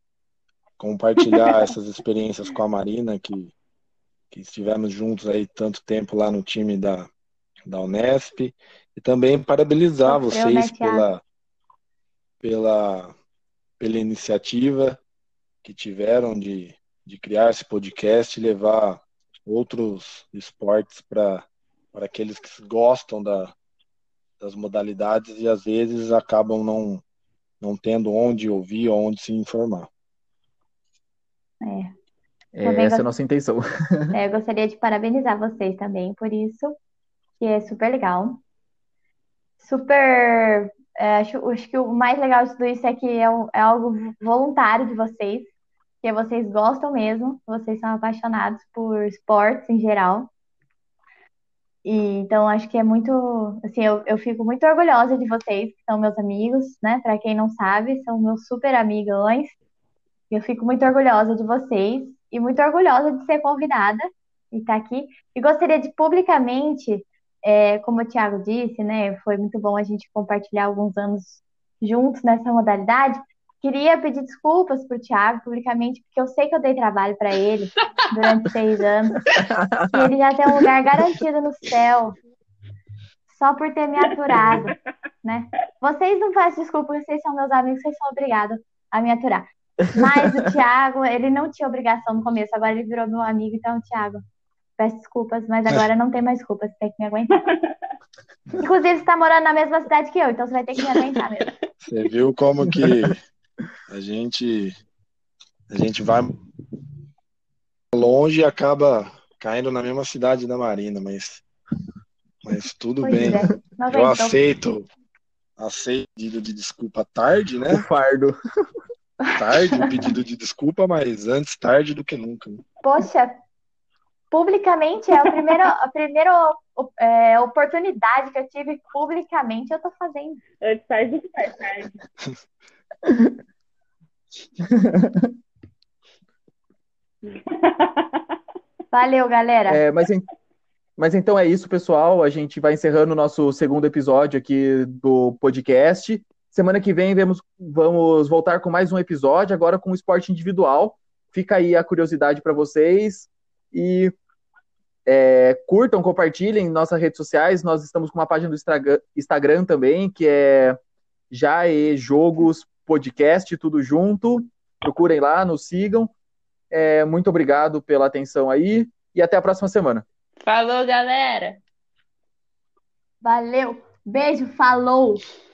Speaker 4: compartilhar essas experiências com a Marina, que, que estivemos juntos aí tanto tempo lá no time da, da Unesp, e também parabenizar vocês
Speaker 7: né, Thiago?
Speaker 4: pela, pela, pela iniciativa que tiveram de, de criar esse podcast e levar outros esportes para aqueles que gostam da, das modalidades e às vezes acabam não, não tendo onde ouvir ou onde se informar.
Speaker 7: É.
Speaker 8: É,
Speaker 7: Também
Speaker 8: essa é a nossa intenção.
Speaker 7: É, eu gostaria de parabenizar vocês também por isso, que é super legal. Super. é, acho, acho que o mais legal de tudo isso é que é, é algo voluntário de vocês, que vocês gostam mesmo, vocês são apaixonados por esportes em geral. E, então, acho que é muito. Assim, eu, eu fico muito orgulhosa de vocês, que são meus amigos, né? Para quem não sabe, são meus super amigões. Eu fico muito orgulhosa de vocês e muito orgulhosa de ser convidada e estar aqui. E gostaria de publicamente, é, como o Thiago disse, né, foi muito bom a gente compartilhar alguns anos juntos nessa modalidade. Queria pedir desculpas para o Thiago publicamente, porque eu sei que eu dei trabalho para ele durante seis anos. E ele já tem um lugar garantido no céu, só por ter me aturado, né? Vocês não fazem desculpa, vocês são meus amigos, vocês são obrigados a me aturar. Mas o Thiago, ele não tinha obrigação no começo, agora ele virou meu amigo, então, Thiago, peço desculpas, mas agora não tem mais desculpas, você tem que me aguentar. Inclusive, você tá morando na mesma cidade que eu, então você vai ter que me aguentar mesmo.
Speaker 4: Você viu como que a gente a gente vai longe e acaba caindo na mesma cidade da Marina, mas mas tudo
Speaker 7: Pois
Speaker 4: bem.
Speaker 7: é,
Speaker 4: Eu
Speaker 7: aguentou.
Speaker 4: aceito aceito o pedido de desculpa tarde, né?
Speaker 8: O fardo.
Speaker 4: Tarde o pedido de desculpa, mas antes tarde do que nunca.
Speaker 7: Poxa, publicamente é a primeira, a primeira é, oportunidade que eu tive publicamente, eu tô fazendo.
Speaker 6: Antes tarde do que mais tarde.
Speaker 7: Valeu, galera.
Speaker 8: É, mas, en- mas então é isso, pessoal. A gente vai encerrando o nosso segundo episódio aqui do podcast. Semana que vem vemos, vamos voltar com mais um episódio, agora com o esporte individual. Fica aí a curiosidade para vocês. E é, curtam, compartilhem em nossas redes sociais. Nós estamos com uma página do Instagram, Instagram também, que é Jae Jogos Podcast, tudo junto. Procurem lá, nos sigam. É, muito obrigado pela atenção aí e até a próxima semana.
Speaker 5: Falou, galera!
Speaker 7: Valeu. Beijo, falou.